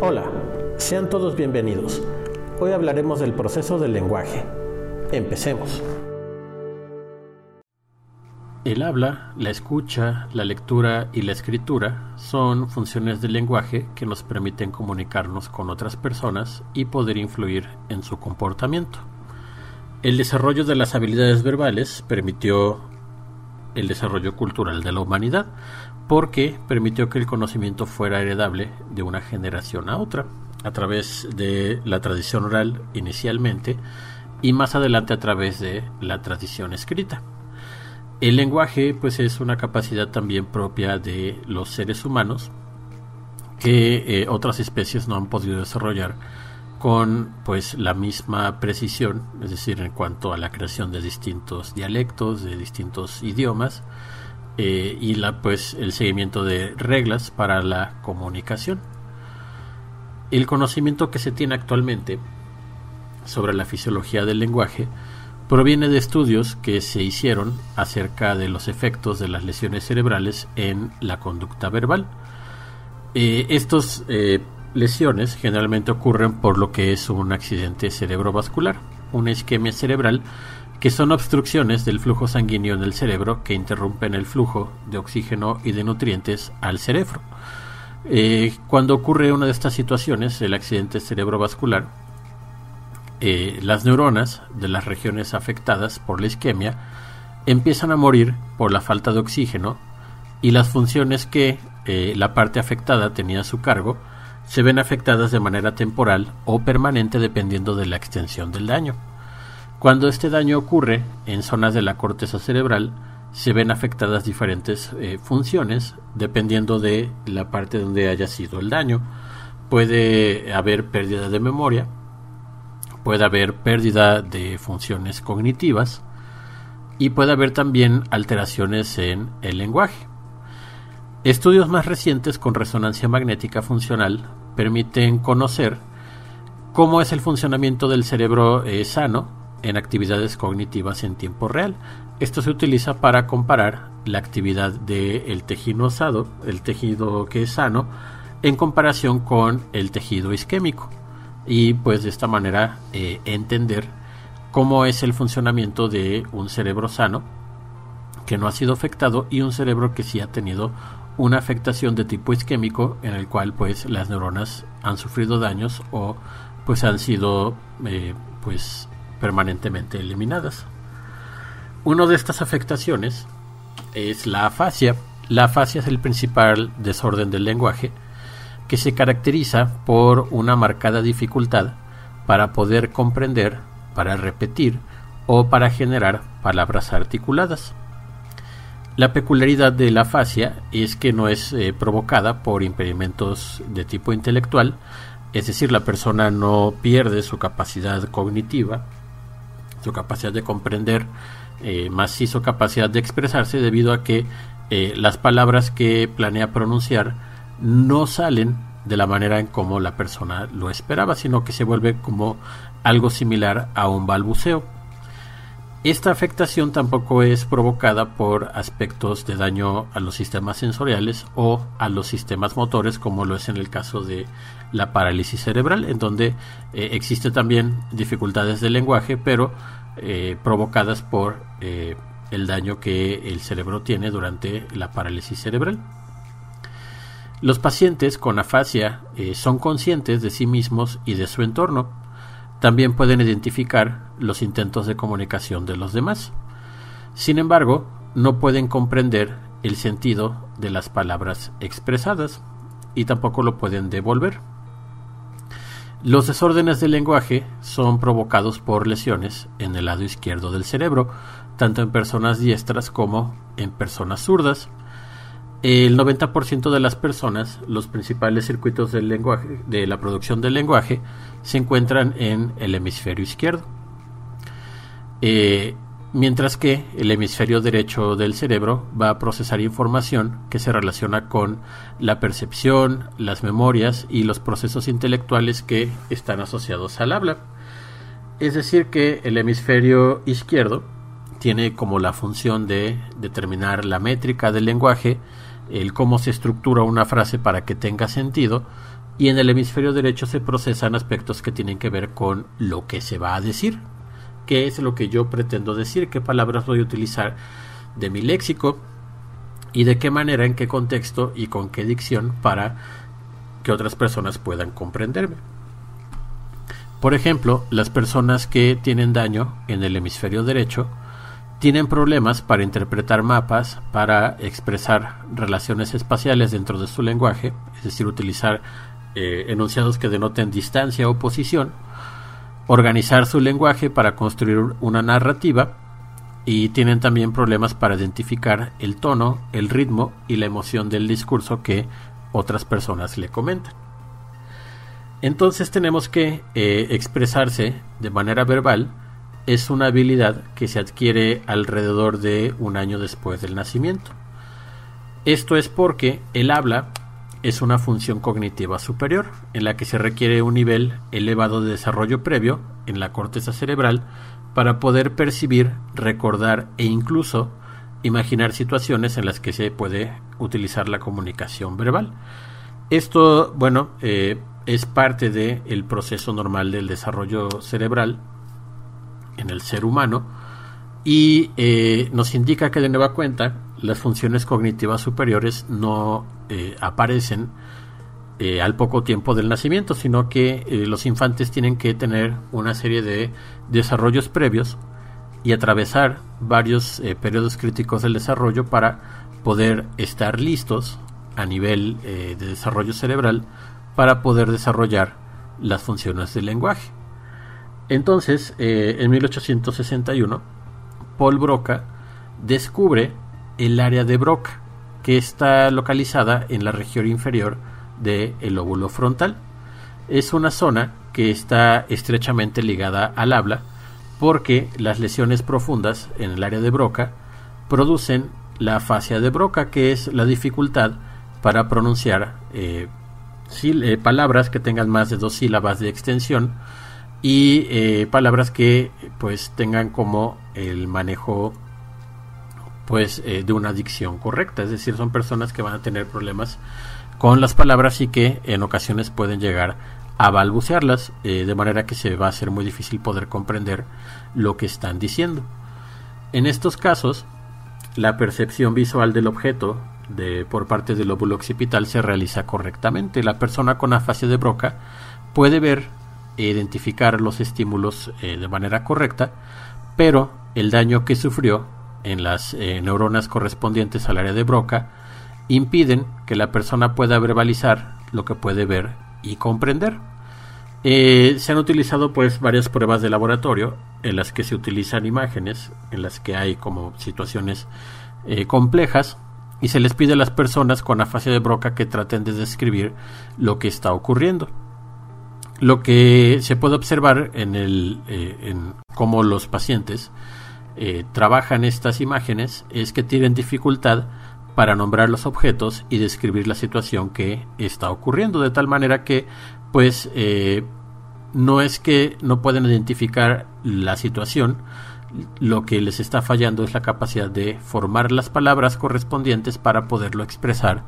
Hola, sean todos bienvenidos. Hoy hablaremos del proceso del lenguaje. Empecemos. El habla, la escucha, la lectura y la escritura son funciones del lenguaje que nos permiten comunicarnos con otras personas y poder influir en su comportamiento. El desarrollo de las habilidades verbales permitió el desarrollo cultural de la humanidad, porque permitió que el conocimiento fuera heredable de una generación a otra, a través de la tradición oral inicialmente y más adelante a través de la tradición escrita. El lenguaje pues es una capacidad también propia de los seres humanos que eh, otras especies no han podido desarrollar con pues la misma precisión, es decir, en cuanto a la creación de distintos dialectos, de distintos idiomas, eh, y la, pues, el seguimiento de reglas para la comunicación. El conocimiento que se tiene actualmente sobre la fisiología del lenguaje proviene de estudios que se hicieron acerca de los efectos de las lesiones cerebrales en la conducta verbal. Eh, estos eh, lesiones generalmente ocurren por lo que es un accidente cerebrovascular, una isquemia cerebral que son obstrucciones del flujo sanguíneo en el cerebro que interrumpen el flujo de oxígeno y de nutrientes al cerebro. Eh, cuando ocurre una de estas situaciones, el accidente cerebrovascular, eh, las neuronas de las regiones afectadas por la isquemia empiezan a morir por la falta de oxígeno y las funciones que eh, la parte afectada tenía a su cargo se ven afectadas de manera temporal o permanente dependiendo de la extensión del daño. Cuando este daño ocurre en zonas de la corteza cerebral, se ven afectadas diferentes eh, funciones dependiendo de la parte donde haya sido el daño. Puede haber pérdida de memoria, puede haber pérdida de funciones cognitivas y puede haber también alteraciones en el lenguaje. Estudios más recientes con resonancia magnética funcional permiten conocer cómo es el funcionamiento del cerebro eh, sano en actividades cognitivas en tiempo real. Esto se utiliza para comparar la actividad del tejido osado, el tejido que es sano, en comparación con el tejido isquémico. Y pues de esta manera eh, entender cómo es el funcionamiento de un cerebro sano que no ha sido afectado y un cerebro que sí ha tenido una afectación de tipo isquémico en el cual pues las neuronas han sufrido daños o pues han sido eh, pues permanentemente eliminadas. Una de estas afectaciones es la afasia. La afasia es el principal desorden del lenguaje que se caracteriza por una marcada dificultad para poder comprender, para repetir o para generar palabras articuladas. La peculiaridad de la afasia es que no es eh, provocada por impedimentos de tipo intelectual, es decir, la persona no pierde su capacidad cognitiva, su capacidad de comprender, eh, más su capacidad de expresarse debido a que eh, las palabras que planea pronunciar no salen de la manera en como la persona lo esperaba, sino que se vuelve como algo similar a un balbuceo. Esta afectación tampoco es provocada por aspectos de daño a los sistemas sensoriales o a los sistemas motores, como lo es en el caso de la parálisis cerebral, en donde eh, existe también dificultades del lenguaje, pero eh, provocadas por eh, el daño que el cerebro tiene durante la parálisis cerebral. Los pacientes con afasia son conscientes de sí mismos y de su entorno, también pueden identificar los intentos de comunicación de los demás. Sin embargo, no pueden comprender el sentido de las palabras expresadas y tampoco lo pueden devolver. Los desórdenes del lenguaje son provocados por lesiones en el lado izquierdo del cerebro, tanto en personas diestras como en personas zurdas, el 90% de las personas, los principales circuitos del lenguaje, de la producción del lenguaje, se encuentran en el hemisferio izquierdo. Eh, mientras que el hemisferio derecho del cerebro va a procesar información que se relaciona con la percepción, las memorias y los procesos intelectuales que están asociados al habla. Es decir, que el hemisferio izquierdo tiene como la función de determinar la métrica del lenguaje, el cómo se estructura una frase para que tenga sentido y en el hemisferio derecho se procesan aspectos que tienen que ver con lo que se va a decir, qué es lo que yo pretendo decir, qué palabras voy a utilizar de mi léxico y de qué manera, en qué contexto y con qué dicción para que otras personas puedan comprenderme. Por ejemplo, las personas que tienen daño en el hemisferio derecho tienen problemas para interpretar mapas, para expresar relaciones espaciales dentro de su lenguaje, es decir, utilizar eh, enunciados que denoten distancia o posición, organizar su lenguaje para construir una narrativa y tienen también problemas para identificar el tono, el ritmo y la emoción del discurso que otras personas le comentan. Entonces tenemos que eh, expresarse de manera verbal es una habilidad que se adquiere alrededor de un año después del nacimiento. Esto es porque el habla es una función cognitiva superior, en la que se requiere un nivel elevado de desarrollo previo en la corteza cerebral para poder percibir, recordar e incluso imaginar situaciones en las que se puede utilizar la comunicación verbal. Esto, bueno, eh, es parte del proceso normal del desarrollo cerebral en el ser humano y eh, nos indica que de nueva cuenta las funciones cognitivas superiores no eh, aparecen eh, al poco tiempo del nacimiento, sino que los infantes tienen que tener una serie de desarrollos previos y atravesar varios periodos críticos del desarrollo para poder estar listos a nivel de desarrollo cerebral para poder desarrollar las funciones del lenguaje. Entonces, eh, en 1861, Paul Broca descubre el área de Broca, que está localizada en la región inferior del lóbulo frontal. Es una zona que está estrechamente ligada al habla porque las lesiones profundas en el área de Broca producen la afasia de Broca, que es la dificultad para pronunciar eh, eh, palabras que tengan más de dos sílabas de extensión y eh, palabras que pues tengan como el manejo pues eh, de una dicción correcta. Es decir son personas que van a tener problemas con las palabras y que en ocasiones pueden llegar a balbucearlas eh, de manera que se va a hacer muy difícil poder comprender lo que están diciendo. En estos casos la percepción visual del objeto de, por parte del lóbulo occipital se realiza correctamente. La persona con afasia de Broca puede ver identificar los estímulos eh, de manera correcta, pero el daño que sufrió en las eh, neuronas correspondientes al área de Broca impiden que la persona pueda verbalizar lo que puede ver y comprender. Eh, se han utilizado pues varias pruebas de laboratorio en las que se utilizan imágenes, en las que hay como situaciones complejas y se les pide a las personas con afasia de Broca que traten de describir lo que está ocurriendo. Lo que se puede observar en, el, eh, en cómo los pacientes eh, trabajan estas imágenes es que tienen dificultad para nombrar los objetos y describir la situación que está ocurriendo, de tal manera que, pues, eh, no es que no pueden identificar la situación, lo que les está fallando es la capacidad de formar las palabras correspondientes para poderlo expresar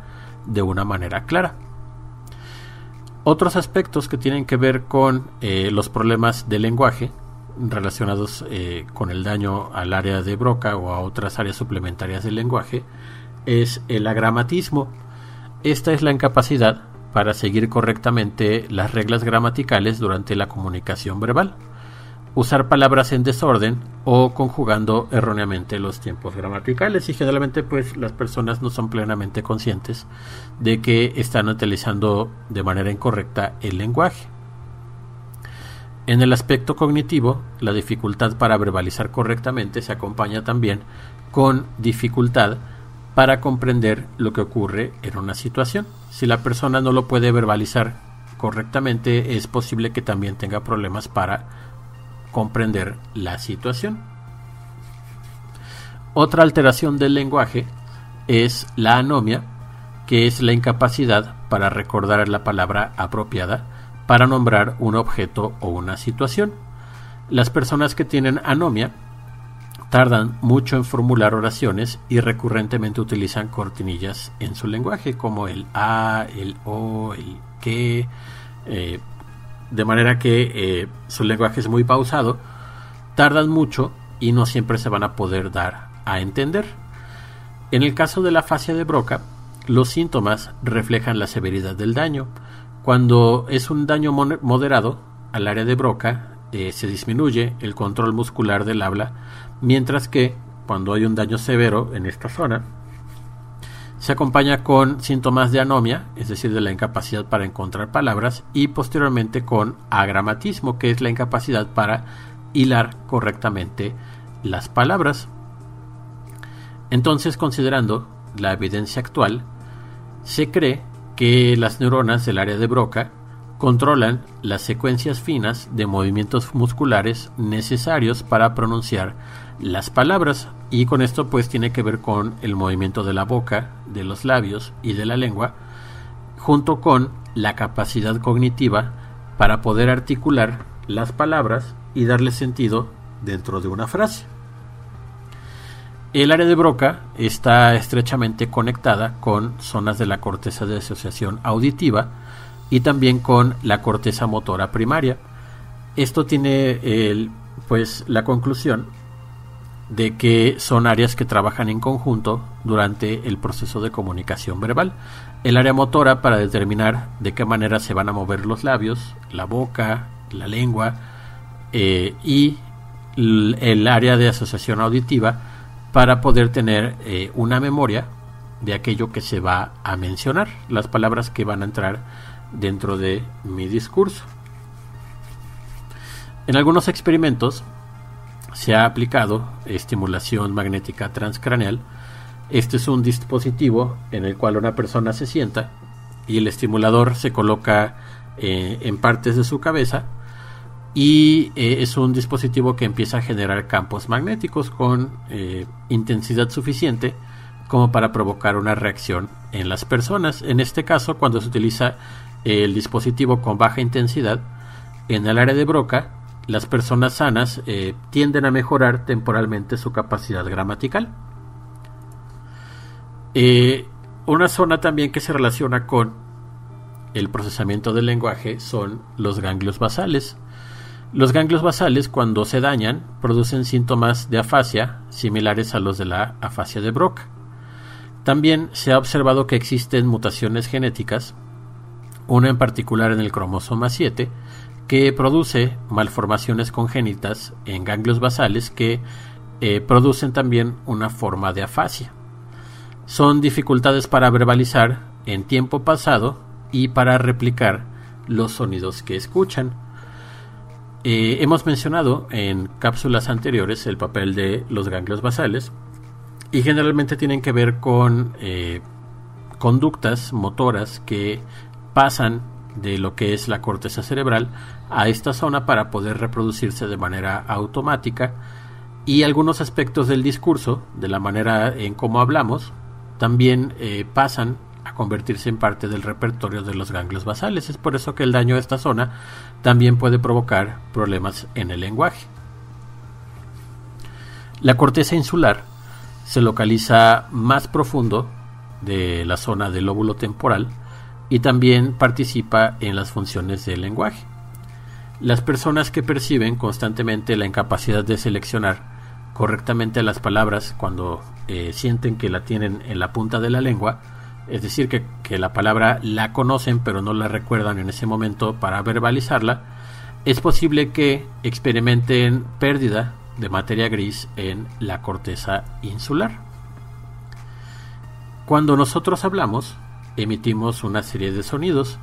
de una manera clara. Otros aspectos que tienen que ver con eh, los problemas del lenguaje relacionados eh, con el daño al área de Broca o a otras áreas suplementarias del lenguaje es el agramatismo. Esta es la incapacidad para seguir correctamente las reglas gramaticales durante la comunicación verbal usar palabras en desorden o conjugando erróneamente los tiempos gramaticales y generalmente pues las personas no son plenamente conscientes de que están utilizando de manera incorrecta el lenguaje. En el aspecto cognitivo, la dificultad para verbalizar correctamente se acompaña también con dificultad para comprender lo que ocurre en una situación. Si la persona no lo puede verbalizar correctamente, es posible que también tenga problemas para comprender la situación. Otra alteración del lenguaje es la anomia, que es la incapacidad para recordar la palabra apropiada para nombrar un objeto o una situación. Las personas que tienen anomia tardan mucho en formular oraciones y recurrentemente utilizan cortinillas en su lenguaje como el A, el O, el que eh, de manera que eh, su lenguaje es muy pausado, tardan mucho y no siempre se van a poder dar a entender. En el caso de la fascia de Broca, los síntomas reflejan la severidad del daño. Cuando es un daño moderado al área de Broca, eh, se disminuye el control muscular del habla, mientras que cuando hay un daño severo en esta zona, se acompaña con síntomas de anomia, es decir, de la incapacidad para encontrar palabras, y posteriormente con agramatismo, que es la incapacidad para hilar correctamente las palabras. Entonces, considerando la evidencia actual, se cree que las neuronas del área de Broca controlan las secuencias finas de movimientos musculares necesarios para pronunciar las palabras y con esto pues tiene que ver con el movimiento de la boca, de los labios y de la lengua junto con la capacidad cognitiva para poder articular las palabras y darle sentido dentro de una frase. El área de Broca está estrechamente conectada con zonas de la corteza de asociación auditiva y también con la corteza motora primaria. Esto tiene pues la conclusión de que son áreas que trabajan en conjunto durante el proceso de comunicación verbal. El área motora para determinar de qué manera se van a mover los labios, la boca, la lengua eh, y el área de asociación auditiva para poder tener eh, una memoria de aquello que se va a mencionar, las palabras que van a entrar dentro de mi discurso. En algunos experimentos se ha aplicado estimulación magnética transcraneal. Este es un dispositivo en el cual una persona se sienta y el estimulador se coloca eh, en partes de su cabeza y eh, es un dispositivo que empieza a generar campos magnéticos con eh, intensidad suficiente como para provocar una reacción en las personas. En este caso, cuando se utiliza el dispositivo con baja intensidad, en el área de Broca, las personas sanas eh, tienden a mejorar temporalmente su capacidad gramatical. una zona también que se relaciona con el procesamiento del lenguaje son los ganglios basales. Los ganglios basales, cuando se dañan, producen síntomas de afasia similares a los de la afasia de Broca. También se ha observado que existen mutaciones genéticas, una en particular en el cromosoma 7, que produce malformaciones congénitas en ganglios basales que eh, producen también una forma de afasia. Son dificultades para verbalizar en tiempo pasado y para replicar los sonidos que escuchan. Hemos mencionado en cápsulas anteriores el papel de los ganglios basales y generalmente tienen que ver con eh, conductas motoras que pasan de lo que es la corteza cerebral a esta zona para poder reproducirse de manera automática. Y algunos aspectos del discurso, de la manera en cómo hablamos, también eh, pasan a convertirse en parte del repertorio de los ganglios basales. Es por eso que el daño a esta zona también puede provocar problemas en el lenguaje. La corteza insular se localiza más profundo de la zona del lóbulo temporal y también participa en las funciones del lenguaje. Las personas que perciben constantemente la incapacidad de seleccionar correctamente las palabras cuando eh, sienten que la tienen en la punta de la lengua, es decir, que, la palabra la conocen pero no la recuerdan en ese momento para verbalizarla, es posible que experimenten pérdida de materia gris en la corteza insular. Cuando nosotros hablamos, emitimos una serie de sonidos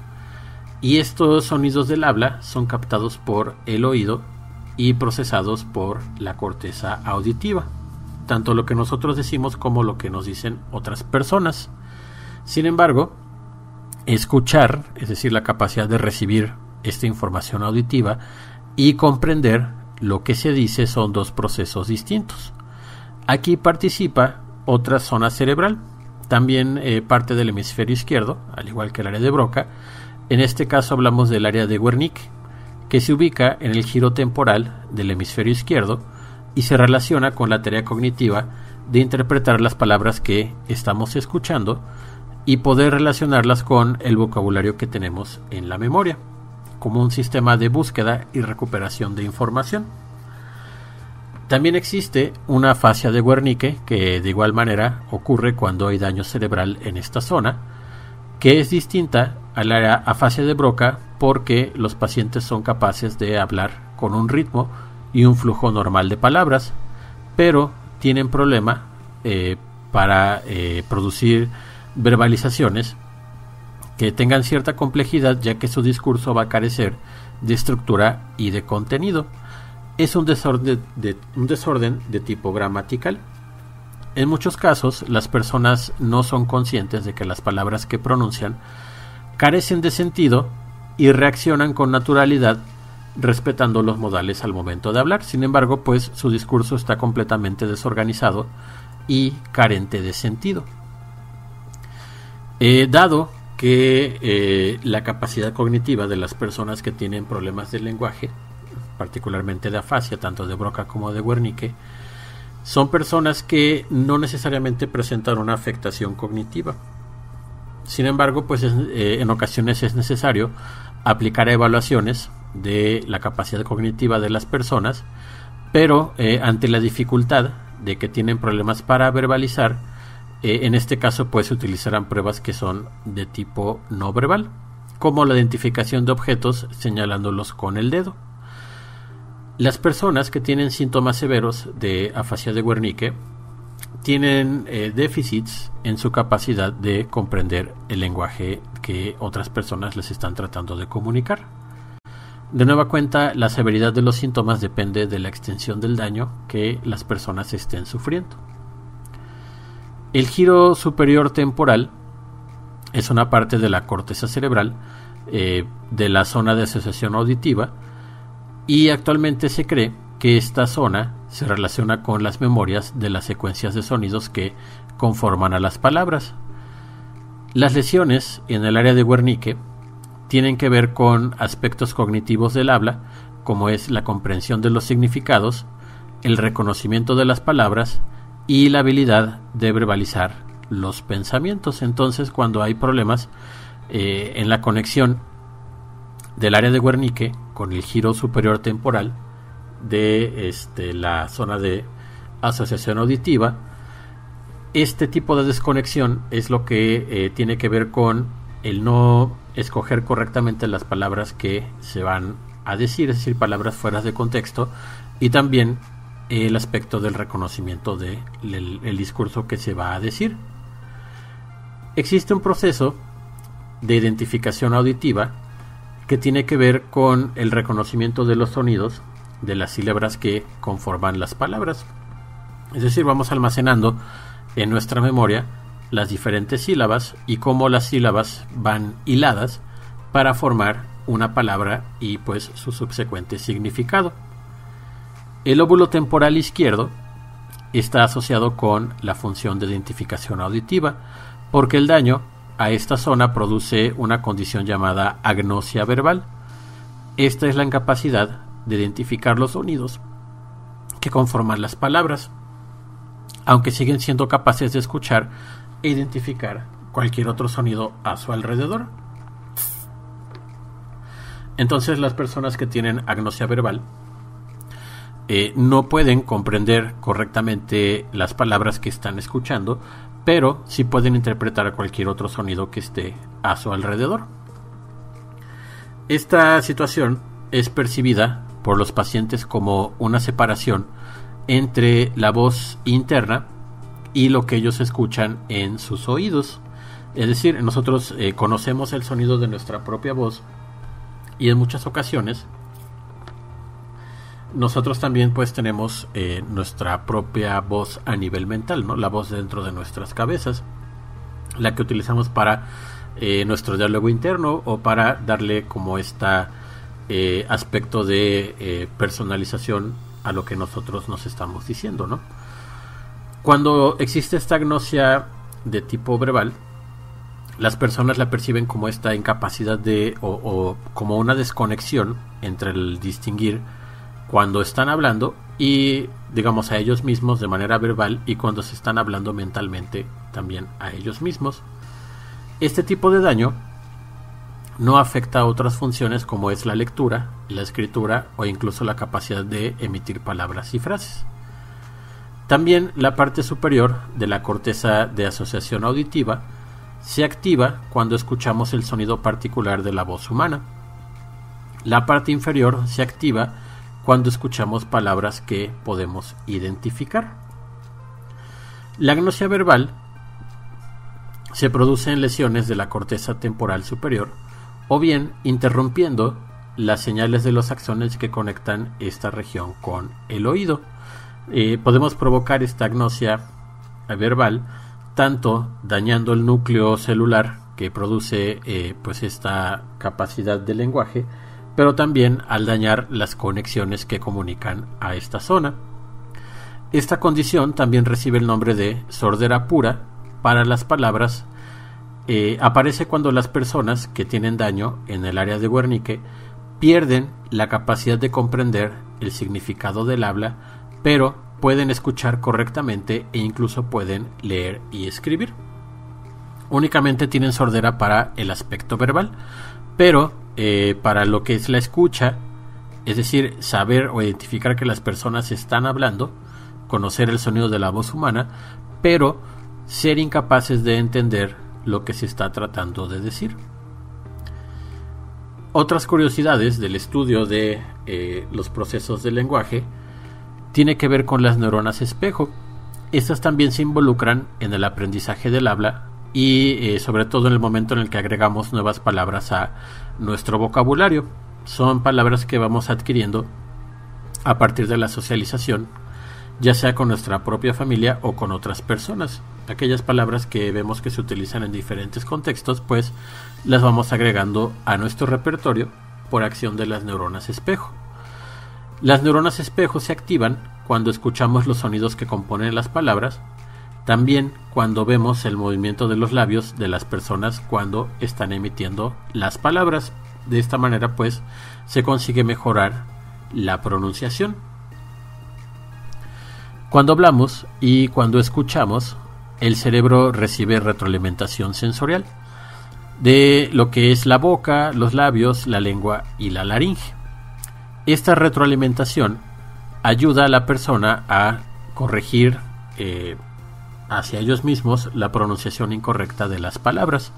y estos sonidos del habla son captados por el oído y procesados por la corteza auditiva, tanto lo que nosotros decimos como lo que nos dicen otras personas. Sin embargo, escuchar, es decir, la capacidad de recibir esta información auditiva y comprender lo que se dice son dos procesos distintos. Aquí participa otra zona cerebral, también eh, parte del hemisferio izquierdo, al igual que el área de Broca. En este caso hablamos del área de Wernicke, que se ubica en el giro temporal del hemisferio izquierdo y se relaciona con la tarea cognitiva de interpretar las palabras que estamos escuchando y poder relacionarlas con el vocabulario que tenemos en la memoria, como un sistema de búsqueda y recuperación de información. También existe una fascia de Wernicke que de igual manera ocurre cuando hay daño cerebral en esta zona, que es distinta a la afasia de Broca porque los pacientes son capaces de hablar con un ritmo y un flujo normal de palabras, pero tienen problema eh, para eh, producir verbalizaciones que tengan cierta complejidad ya que su discurso va a carecer de estructura y de contenido es un desorden de, tipo gramatical. En muchos casos, las personas no son conscientes de que las palabras que pronuncian carecen de sentido y reaccionan con naturalidad respetando los modales al momento de hablar. Sin embargo, pues su discurso está completamente desorganizado y carente de sentido. Eh, dado que eh, la capacidad cognitiva de las personas que tienen problemas de lenguaje particularmente de afasia, tanto de Broca como de Wernicke, son personas que no necesariamente presentan una afectación cognitiva. Sin embargo, pues eh, en ocasiones es necesario aplicar evaluaciones de la capacidad cognitiva de las personas, pero ante la dificultad de que tienen problemas para verbalizar, eh, en este caso pues se utilizarán pruebas que son de tipo no verbal, como la identificación de objetos señalándolos con el dedo. Las personas que tienen síntomas severos de afasia de Wernicke tienen eh, déficits en su capacidad de comprender el lenguaje que otras personas les están tratando de comunicar. De nueva cuenta, la severidad de los síntomas depende de la extensión del daño que las personas estén sufriendo. El giro superior temporal es una parte de la corteza cerebral eh, de la zona de asociación auditiva y actualmente se cree que esta zona se relaciona con las memorias de las secuencias de sonidos que conforman a las palabras. Las lesiones en el área de Wernicke tienen que ver con aspectos cognitivos del habla, como es la comprensión de los significados, el reconocimiento de las palabras y la habilidad de verbalizar los pensamientos. Entonces, cuando hay problemas eh, en la conexión del área de Wernicke con el giro superior temporal de este, la zona de asociación auditiva. Este tipo de desconexión es lo que eh, tiene que ver con el no escoger correctamente las palabras que se van a decir, es decir, palabras fuera de contexto, y también el aspecto del reconocimiento del de el discurso que se va a decir. Existe un proceso de identificación auditiva que tiene que ver con el reconocimiento de los sonidos de las sílabas que conforman las palabras. Es decir, vamos almacenando en nuestra memoria las diferentes sílabas y cómo las sílabas van hiladas para formar una palabra y pues su subsecuente significado. El óvulo temporal izquierdo está asociado con la función de identificación auditiva porque el daño a esta zona produce una condición llamada agnosia verbal. Esta es la incapacidad de identificar los sonidos que conforman las palabras, aunque siguen siendo capaces de escuchar e identificar cualquier otro sonido a su alrededor. Entonces las personas que tienen agnosia verbal eh, no pueden comprender correctamente las palabras que están escuchando, pero sí pueden interpretar cualquier otro sonido que esté a su alrededor. Esta situación es percibida por los pacientes como una separación entre la voz interna y lo que ellos escuchan en sus oídos. Es decir, nosotros eh, conocemos el sonido de nuestra propia voz y en muchas ocasiones nosotros también pues tenemos eh, nuestra propia voz a nivel mental, ¿no? La voz dentro de nuestras cabezas, la que utilizamos para eh, nuestro diálogo interno o para darle como esta eh, aspecto de personalización a lo que nosotros nos estamos diciendo, ¿no? Cuando existe esta agnosia de tipo verbal, las personas la perciben como esta incapacidad de o como una desconexión entre el distinguir cuando están hablando y digamos a ellos mismos de manera verbal y cuando se están hablando mentalmente también a ellos mismos. Este tipo de daño no afecta a otras funciones como es la lectura, la escritura o incluso la capacidad de emitir palabras y frases. También la parte superior de la corteza de asociación auditiva se activa cuando escuchamos el sonido particular de la voz humana. La parte inferior se activa cuando escuchamos palabras que podemos identificar. La agnosia verbal se produce en lesiones de la corteza temporal superior o bien interrumpiendo las señales de los axones que conectan esta región con el oído. Eh, podemos provocar esta agnosia verbal tanto dañando el núcleo celular que produce eh, pues esta capacidad de lenguaje, pero también al dañar las conexiones que comunican a esta zona. Esta condición también recibe el nombre de sordera pura para las palabras eh, aparece cuando las personas que tienen daño en el área de Wernicke pierden la capacidad de comprender el significado del habla, pero pueden escuchar correctamente e incluso pueden leer y escribir. Únicamente tienen sordera para el aspecto verbal, pero eh, para lo que es la escucha, es decir, saber o identificar que las personas están hablando, conocer el sonido de la voz humana, pero ser incapaces de entender lo que se está tratando de decir. Otras curiosidades del estudio de eh, los procesos del lenguaje tiene que ver con las neuronas espejo. Estas también se involucran en el aprendizaje del habla y eh, sobre todo en el momento en el que agregamos nuevas palabras a nuestro vocabulario. Son palabras que vamos adquiriendo a partir de la socialización, ya sea con nuestra propia familia o con otras personas aquellas palabras que vemos que se utilizan en diferentes contextos, pues las vamos agregando a nuestro repertorio por acción de las neuronas espejo. Las neuronas espejo se activan cuando escuchamos los sonidos que componen las palabras, también cuando vemos el movimiento de los labios de las personas cuando están emitiendo las palabras. De esta manera, pues, se consigue mejorar la pronunciación. Cuando hablamos y cuando escuchamos, el cerebro recibe retroalimentación sensorial de lo que es la boca, los labios, la lengua y la laringe. Esta retroalimentación ayuda a la persona a corregir eh, hacia ellos mismos la pronunciación incorrecta de las palabras.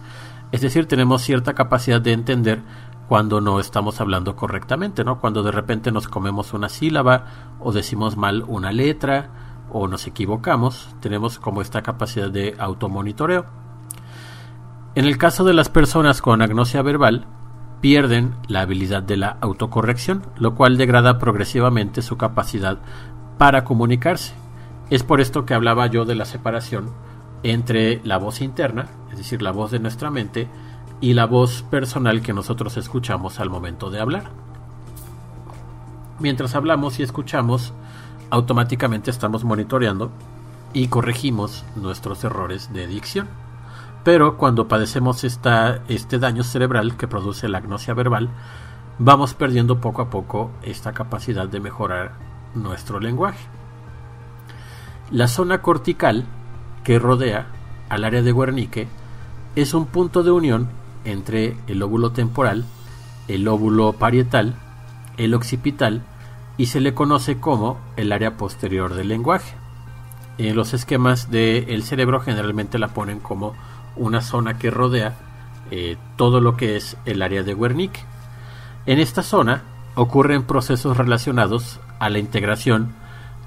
Es decir, tenemos cierta capacidad de entender cuando no estamos hablando correctamente, ¿no? Cuando de repente nos comemos una sílaba o decimos mal una letra o nos equivocamos, tenemos como esta capacidad de automonitoreo. En el caso de las personas con agnosia verbal, pierden la habilidad de la autocorrección, lo cual degrada progresivamente su capacidad para comunicarse. Es por esto que hablaba yo de la separación entre la voz interna, es decir, la voz de nuestra mente, y la voz personal que nosotros escuchamos al momento de hablar. Mientras hablamos y escuchamos, automáticamente estamos monitoreando y corregimos nuestros errores de dicción. Pero cuando padecemos este daño cerebral que produce la agnosia verbal, vamos perdiendo poco a poco esta capacidad de mejorar nuestro lenguaje. La zona cortical que rodea al área de Wernicke es un punto de unión entre el lóbulo temporal, el lóbulo parietal, el occipital y se le conoce como el área posterior del lenguaje. En los esquemas del cerebro generalmente la ponen como una zona que rodea eh, todo lo que es el área de Wernicke. En esta zona ocurren procesos relacionados a la integración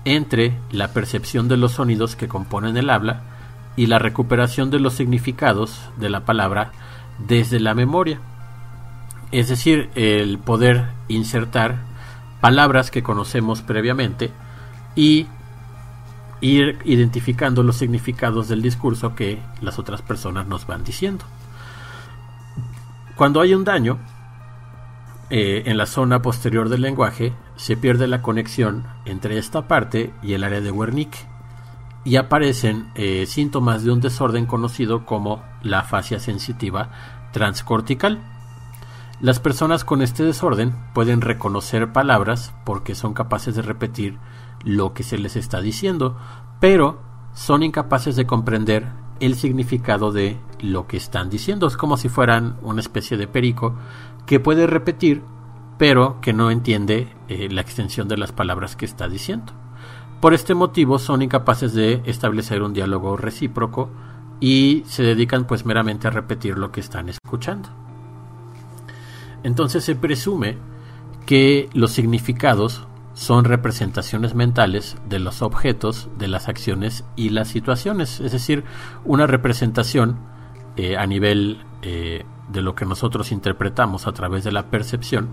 entre la percepción de los sonidos que componen el habla y la recuperación de los significados de la palabra desde la memoria. Es decir, el poder insertar palabras que conocemos previamente y ir identificando los significados del discurso que las otras personas nos van diciendo. Cuando hay un daño eh, en la zona posterior del lenguaje, se pierde la conexión entre esta parte y el área de Wernicke y aparecen eh, síntomas de un desorden conocido como la afasia sensitiva transcortical. Las personas con este desorden pueden reconocer palabras porque son capaces de repetir lo que se les está diciendo, pero son incapaces de comprender el significado de lo que están diciendo. Es como si fueran una especie de perico que puede repetir, pero que no entiende eh, la extensión de las palabras que está diciendo. Por este motivo son incapaces de establecer un diálogo recíproco y se dedican pues meramente a repetir lo que están escuchando. Entonces se presume que los significados son representaciones mentales de los objetos, de las acciones y las situaciones, es decir, una representación eh, a nivel eh, de lo que nosotros interpretamos a través de la percepción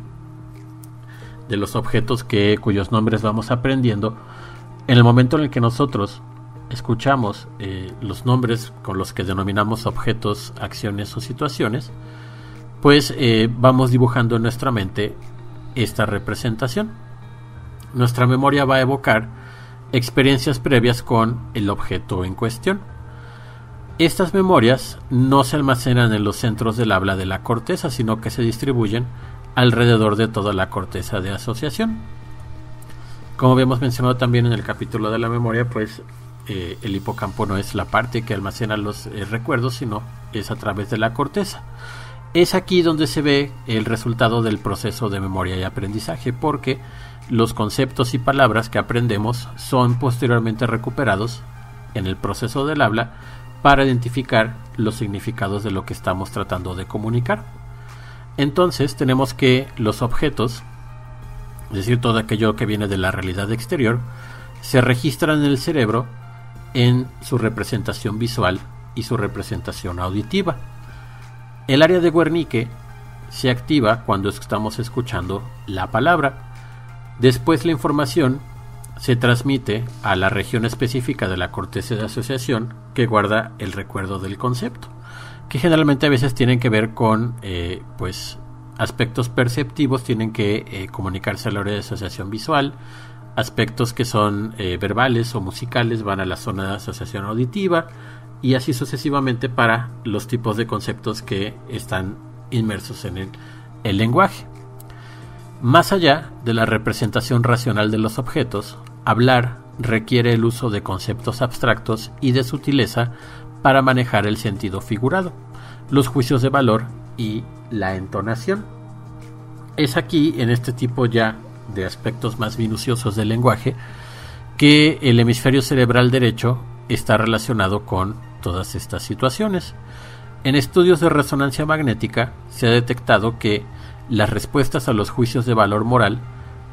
de los objetos que cuyos nombres vamos aprendiendo en el momento en el que nosotros escuchamos eh, los nombres con los que denominamos objetos, acciones o situaciones, pues vamos dibujando en nuestra mente esta representación nuestra memoria va a evocar experiencias previas con el objeto en cuestión. Estas memorias no se almacenan en los centros del habla de la corteza, sino que se distribuyen alrededor de toda la corteza de asociación. Como habíamos mencionado también en el capítulo de la memoria, pues eh, el hipocampo no es la parte que almacena los eh, recuerdos, sino es a través de la corteza. Es aquí donde se ve el resultado del proceso de memoria y aprendizaje, porque los conceptos y palabras que aprendemos son posteriormente recuperados en el proceso del habla para identificar los significados de lo que estamos tratando de comunicar. Entonces tenemos que los objetos, es decir, todo aquello que viene de la realidad exterior, se registran en el cerebro en su representación visual y su representación auditiva. El área de Wernicke se activa cuando estamos escuchando la palabra Después la información se transmite a la región específica de la corteza de asociación que guarda el recuerdo del concepto, que generalmente a veces tienen que ver con eh, pues aspectos perceptivos, tienen que eh, comunicarse a la hora de asociación visual, aspectos que son eh, verbales o musicales van a la zona de asociación auditiva y así sucesivamente para los tipos de conceptos que están inmersos en el lenguaje. Más allá de la representación racional de los objetos, hablar requiere el uso de conceptos abstractos y de sutileza para manejar el sentido figurado, los juicios de valor y la entonación. Es aquí, en este tipo ya de aspectos más minuciosos del lenguaje, que el hemisferio cerebral derecho está relacionado con todas estas situaciones. En estudios de resonancia magnética se ha detectado que las respuestas a los juicios de valor moral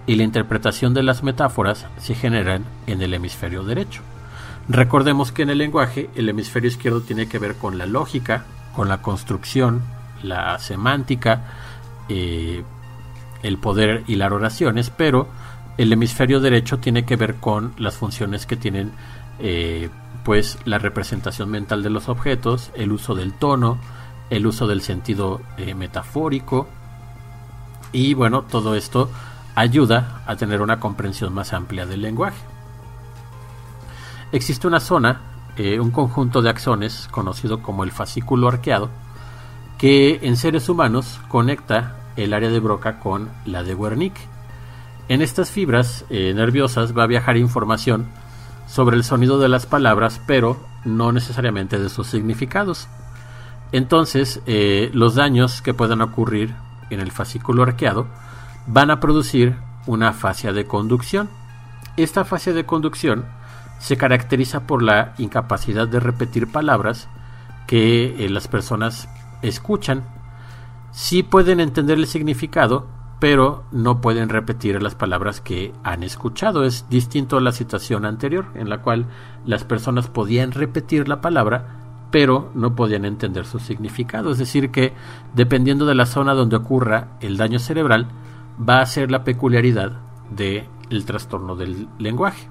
y la interpretación de las metáforas se generan en el hemisferio derecho. Recordemos que en el lenguaje el hemisferio izquierdo tiene que ver con la lógica, con la construcción, la semántica, eh, el poder las oraciones, pero el hemisferio derecho tiene que ver con las funciones que tienen eh, pues la representación mental de los objetos, el uso del tono, el uso del sentido eh, metafórico, y bueno, todo esto ayuda a tener una comprensión más amplia del lenguaje. Existe una zona, eh, un conjunto de axones conocido como el fascículo arqueado, que en seres humanos conecta el área de Broca con la de Wernicke. En estas fibras eh, nerviosas va a viajar información sobre el sonido de las palabras, pero no necesariamente de sus significados. Entonces, eh, los daños que puedan ocurrir en el fascículo arqueado van a producir una fascia de conducción. Esta fascia de conducción se caracteriza por la incapacidad de repetir palabras que eh, las personas escuchan. Sí pueden entender el significado, pero no pueden repetir las palabras que han escuchado. Es distinto a la situación anterior, en la cual las personas podían repetir la palabra, pero no podían entender su significado. Es decir, que dependiendo de la zona donde ocurra el daño cerebral, va a ser la peculiaridad del el trastorno del lenguaje.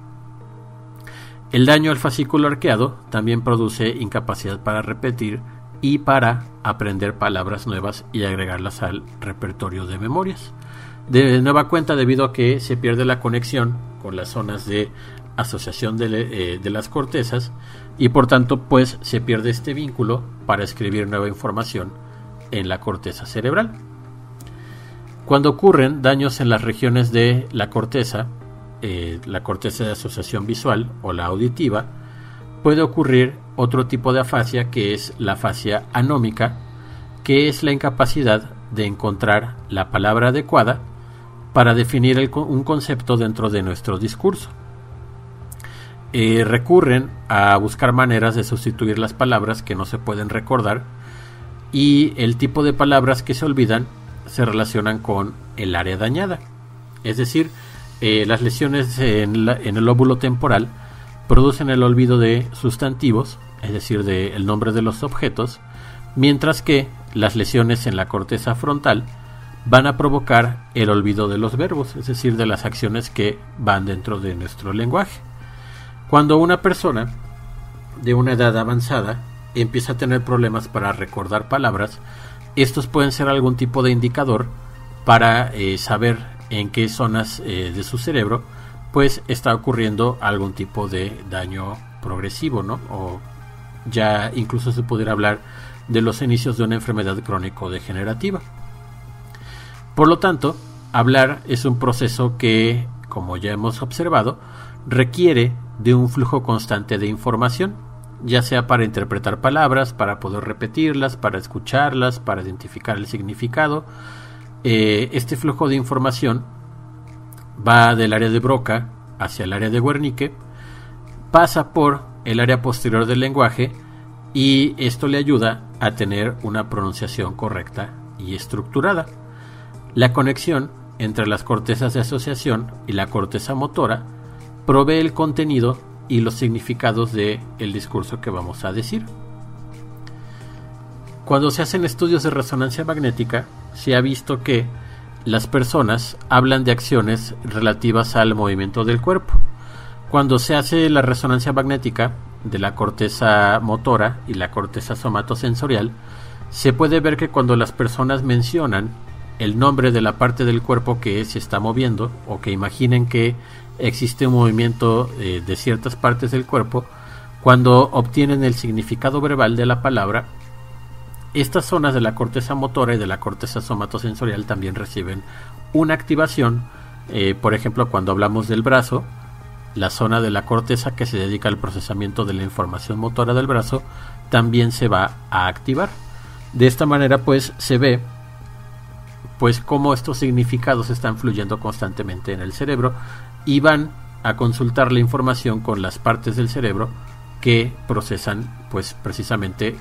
El daño al fascículo arqueado también produce incapacidad para repetir y para aprender palabras nuevas y agregarlas al repertorio de memorias. De nueva cuenta, debido a que se pierde la conexión con las zonas de asociación de, eh, de las cortezas, y por tanto pues se pierde este vínculo para escribir nueva información en la corteza cerebral. Cuando ocurren daños en las regiones de la corteza, eh, la corteza de asociación visual o la auditiva, puede ocurrir otro tipo de afasia que es la afasia anómica, que es la incapacidad de encontrar la palabra adecuada para definir un concepto dentro de nuestro discurso. Eh, recurren a buscar maneras de sustituir las palabras que no se pueden recordar y el tipo de palabras que se olvidan se relacionan con el área dañada. Es decir, eh, las lesiones en, el óvulo temporal producen el olvido de sustantivos, es decir, del nombre de los objetos, mientras que las lesiones en la corteza frontal van a provocar el olvido de los verbos, es decir, de las acciones que van dentro de nuestro lenguaje. Cuando una persona de una edad avanzada empieza a tener problemas para recordar palabras, estos pueden ser algún tipo de indicador para eh, saber en qué zonas eh, de su cerebro pues está ocurriendo algún tipo de daño progresivo, ¿no? O ya incluso se pudiera hablar de los inicios de una enfermedad crónico-degenerativa. Por lo tanto, hablar es un proceso que, como ya hemos observado, requiere de un flujo constante de información, ya sea para interpretar palabras, para poder repetirlas, para escucharlas, para identificar el significado. Eh, este flujo de información va del área de Broca hacia el área de Wernicke, pasa por el área posterior del lenguaje y esto le ayuda a tener una pronunciación correcta y estructurada. La conexión entre las cortezas de asociación y la corteza motora provee el contenido y los significados del el discurso que vamos a decir. Cuando se hacen estudios de resonancia magnética, se ha visto que las personas hablan de acciones relativas al movimiento del cuerpo. Cuando se hace la resonancia magnética de la corteza motora y la corteza somatosensorial, se puede ver que cuando las personas mencionan el nombre de la parte del cuerpo que se está moviendo o que imaginen que existe un movimiento eh, de ciertas partes del cuerpo, cuando obtienen el significado verbal de la palabra, estas zonas de la corteza motora y de la corteza somatosensorial también reciben una activación. Eh, por ejemplo, cuando hablamos del brazo, la zona de la corteza que se dedica al procesamiento de la información motora del brazo también se va a activar. De esta manera, pues se ve pues cómo estos significados están fluyendo constantemente en el cerebro y van a consultar la información con las partes del cerebro que procesan pues precisamente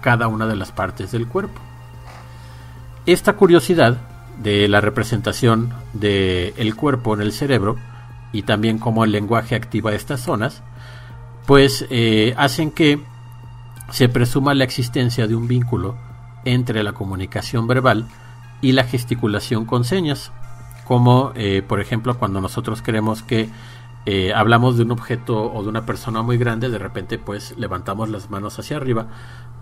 cada una de las partes del cuerpo. Esta curiosidad de la representación del cuerpo en el cerebro y también cómo el lenguaje activa estas zonas, pues eh, hacen que se presuma la existencia de un vínculo entre la comunicación verbal y la gesticulación con señas, como eh, por ejemplo cuando nosotros queremos que eh, hablamos de un objeto o de una persona muy grande, de repente pues levantamos las manos hacia arriba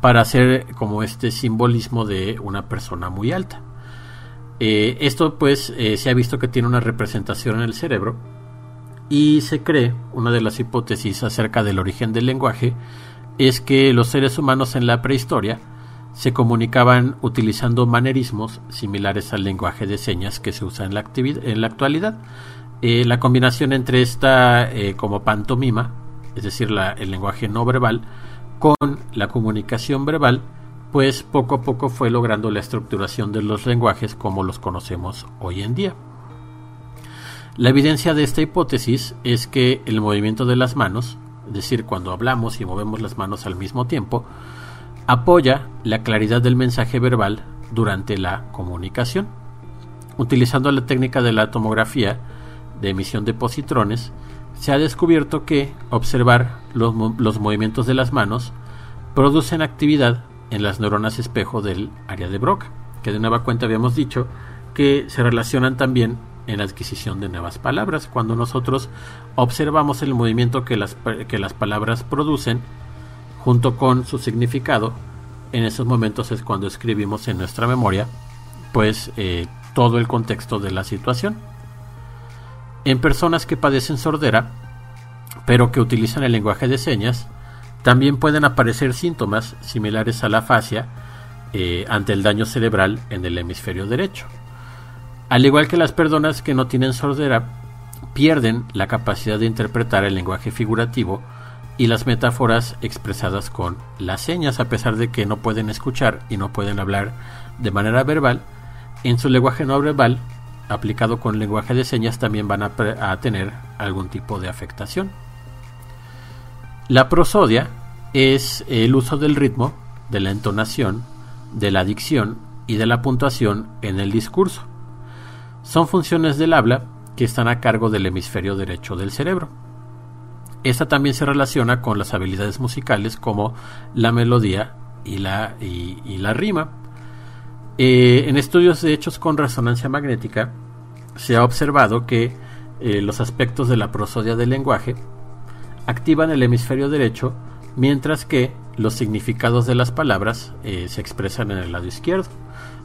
para hacer como este simbolismo de una persona muy alta. Eh, esto pues se ha visto que tiene una representación en el cerebro y se cree, una de las hipótesis acerca del origen del lenguaje, es que los seres humanos en la prehistoria se comunicaban utilizando manerismos similares al lenguaje de señas que se usa en la, actualidad. Eh, la combinación entre esta eh, como pantomima, es decir, el lenguaje no verbal, con la comunicación verbal, pues poco a poco fue logrando la estructuración de los lenguajes como los conocemos hoy en día. La evidencia de esta hipótesis es que el movimiento de las manos, es decir, cuando hablamos y movemos las manos al mismo tiempo, apoya la claridad del mensaje verbal durante la comunicación. Utilizando la técnica de la tomografía de emisión de positrones, se ha descubierto que observar los, movimientos de las manos producen actividad en las neuronas espejo del área de Broca, que de nueva cuenta habíamos dicho que se relacionan también en la adquisición de nuevas palabras. Cuando nosotros observamos el movimiento que las, que las palabras producen, junto con su significado, en esos momentos es cuando escribimos en nuestra memoria, pues eh, todo el contexto de la situación. En personas que padecen sordera, pero que utilizan el lenguaje de señas, también pueden aparecer síntomas similares a la fascia eh, ante el daño cerebral en el hemisferio derecho. Al igual que las personas que no tienen sordera, pierden la capacidad de interpretar el lenguaje figurativo y las metáforas expresadas con las señas, a pesar de que no pueden escuchar y no pueden hablar de manera verbal, en su lenguaje no verbal, aplicado con lenguaje de señas, también van a, a tener algún tipo de afectación. La prosodia es el uso del ritmo, de la entonación, de la dicción y de la puntuación en el discurso. Son funciones del habla que están a cargo del hemisferio derecho del cerebro. Esta también se relaciona con las habilidades musicales como la melodía y la, y, la rima. Eh, en estudios hechos con resonancia magnética se ha observado que eh, los aspectos de la prosodia del lenguaje activan el hemisferio derecho mientras que los significados de las palabras eh, se expresan en el lado izquierdo.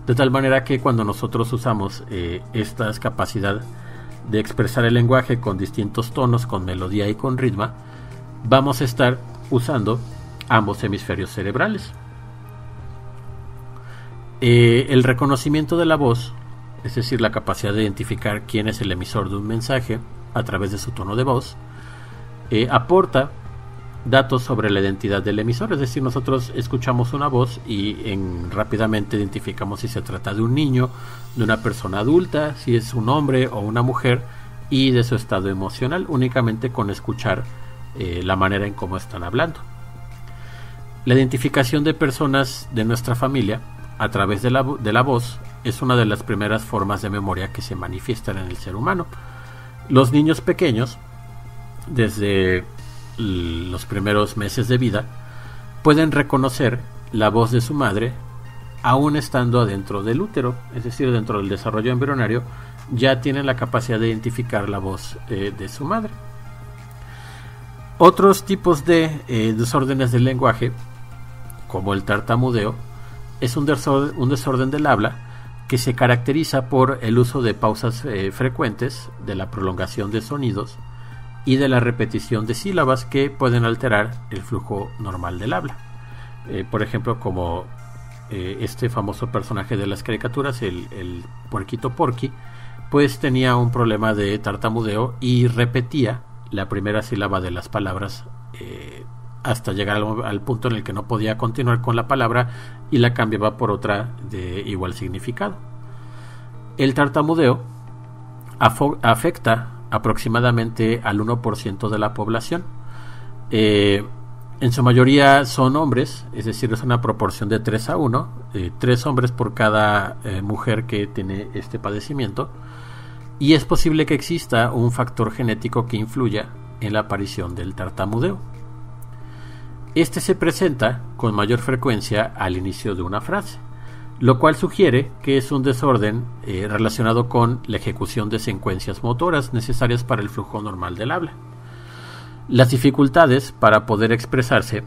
De tal manera que cuando nosotros usamos esta capacidad de expresar el lenguaje con distintos tonos, con melodía y con ritmo, vamos a estar usando ambos hemisferios cerebrales. Eh, el reconocimiento de la voz, es decir, la capacidad de identificar quién es el emisor de un mensaje a través de su tono de voz, eh, aporta datos sobre la identidad del emisor, es decir, nosotros escuchamos una voz y en, rápidamente identificamos si se trata de un niño, de una persona adulta, si es un hombre o una mujer y de su estado emocional únicamente con escuchar eh, la manera en cómo están hablando. La identificación de personas de nuestra familia a través de la, de la voz es una de las primeras formas de memoria que se manifiestan en el ser humano. Los niños pequeños, desde los primeros meses de vida, pueden reconocer la voz de su madre aún estando adentro del útero, es decir, dentro del desarrollo embrionario, ya tienen la capacidad de identificar la voz eh, de su madre. Otros tipos de eh, desórdenes del lenguaje, como el tartamudeo, es un desorden, un desorden, del habla que se caracteriza por el uso de pausas eh, frecuentes, de la prolongación de sonidos, y de la repetición de sílabas que pueden alterar el flujo normal del habla. Eh, por ejemplo, como eh, este famoso personaje de las caricaturas, el, el puerquito porky, pues tenía un problema de tartamudeo y repetía la primera sílaba de las palabras eh, hasta llegar al, al, punto en el que no podía continuar con la palabra y la cambiaba por otra de igual significado. El tartamudeo afecta aproximadamente al 1% de la población. Eh, en su mayoría son hombres, es decir, es una proporción de 3 a 1, eh, 3 hombres por cada eh, mujer que tiene este padecimiento, y es posible que exista un factor genético que influya en la aparición del tartamudeo. Este se presenta con mayor frecuencia al inicio de una frase lo cual sugiere que es un desorden eh, relacionado con la ejecución de secuencias motoras necesarias para el flujo normal del habla. Las dificultades para poder expresarse,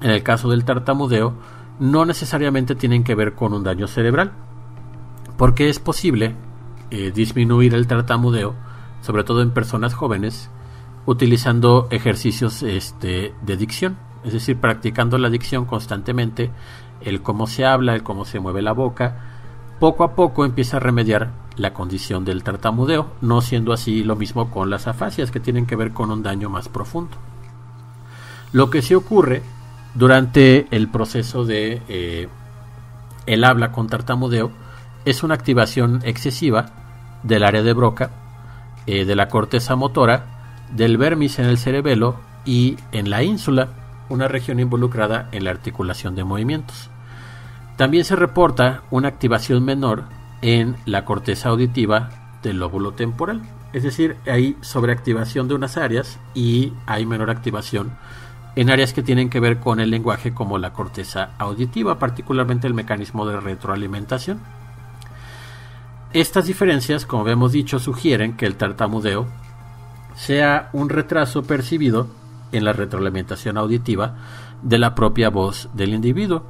en el caso del tartamudeo, no necesariamente tienen que ver con un daño cerebral, porque es posible eh, disminuir el tartamudeo, sobre todo en personas jóvenes, utilizando ejercicios este, de dicción, es decir, practicando la dicción constantemente el cómo se habla, el cómo se mueve la boca, poco a poco empieza a remediar la condición del tartamudeo, no siendo así lo mismo con las afasias que tienen que ver con un daño más profundo. Lo que sí ocurre durante el proceso de eh, el habla con tartamudeo es una activación excesiva del área de Broca, eh, de la corteza motora, del vermis en el cerebelo y en la ínsula, una región involucrada en la articulación de movimientos. También se reporta una activación menor en la corteza auditiva del lóbulo temporal, es decir, hay sobreactivación de unas áreas y hay menor activación en áreas que tienen que ver con el lenguaje como la corteza auditiva, particularmente el mecanismo de retroalimentación. Estas diferencias, como hemos dicho, sugieren que el tartamudeo sea un retraso percibido en la retroalimentación auditiva de la propia voz del individuo.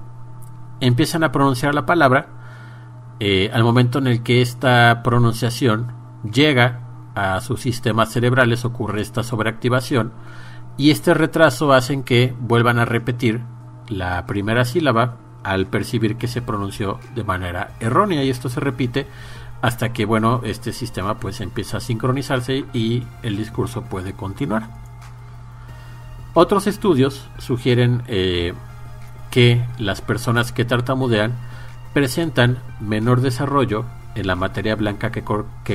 Empiezan a pronunciar la palabra eh, al momento en el que esta pronunciación llega a sus sistemas cerebrales ocurre esta sobreactivación y este retraso hace que vuelvan a repetir la primera sílaba al percibir que se pronunció de manera errónea y esto se repite hasta que bueno este sistema pues empieza a sincronizarse y el discurso puede continuar. Otros estudios sugieren eh, que las personas que tartamudean presentan menor desarrollo en la materia blanca que,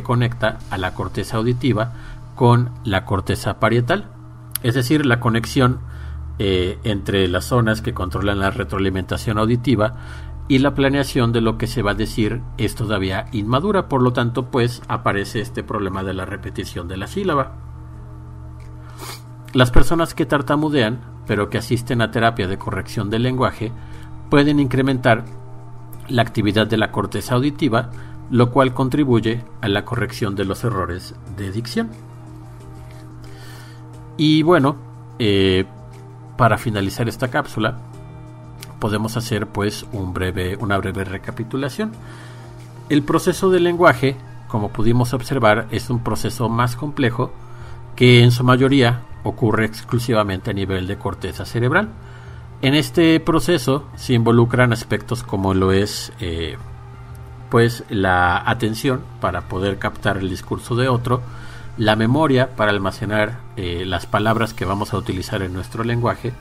conecta a la corteza auditiva con la corteza parietal, es decir, la conexión eh, entre las zonas que controlan la retroalimentación auditiva y la planeación de lo que se va a decir es todavía inmadura, por lo tanto, pues aparece este problema de la repetición de la sílaba. Las personas que tartamudean, pero que asisten a terapia de corrección del lenguaje, pueden incrementar la actividad de la corteza auditiva, lo cual contribuye a la corrección de los errores de dicción. Y bueno, eh, para finalizar esta cápsula, podemos hacer pues un breve, una breve recapitulación. El proceso del lenguaje, como pudimos observar, es un proceso más complejo que en su mayoría ocurre exclusivamente a nivel de corteza cerebral. En este proceso se involucran aspectos como lo es eh, pues la atención para poder captar el discurso de otro, la memoria para almacenar eh, las palabras que vamos a utilizar en nuestro lenguaje,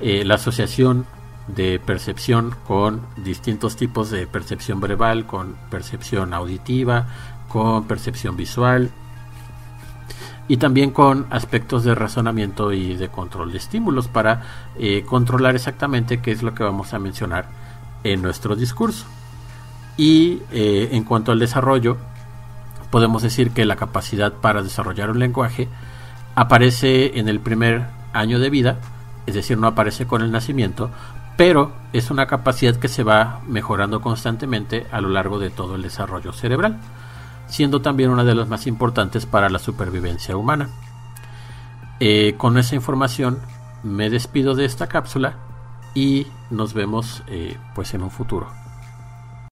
eh, la asociación de percepción con distintos tipos de percepción verbal, con percepción auditiva, con percepción visual, y también con aspectos de razonamiento y de control de estímulos para eh, controlar exactamente qué es lo que vamos a mencionar en nuestro discurso. Y eh, en cuanto al desarrollo, podemos decir que la capacidad para desarrollar un lenguaje aparece en el primer año de vida, es decir, no aparece con el nacimiento, pero es una capacidad que se va mejorando constantemente a lo largo de todo el desarrollo cerebral siendo también una de las más importantes para la supervivencia humana. Eh, con esa información me despido de esta cápsula y nos vemos eh, pues en un futuro.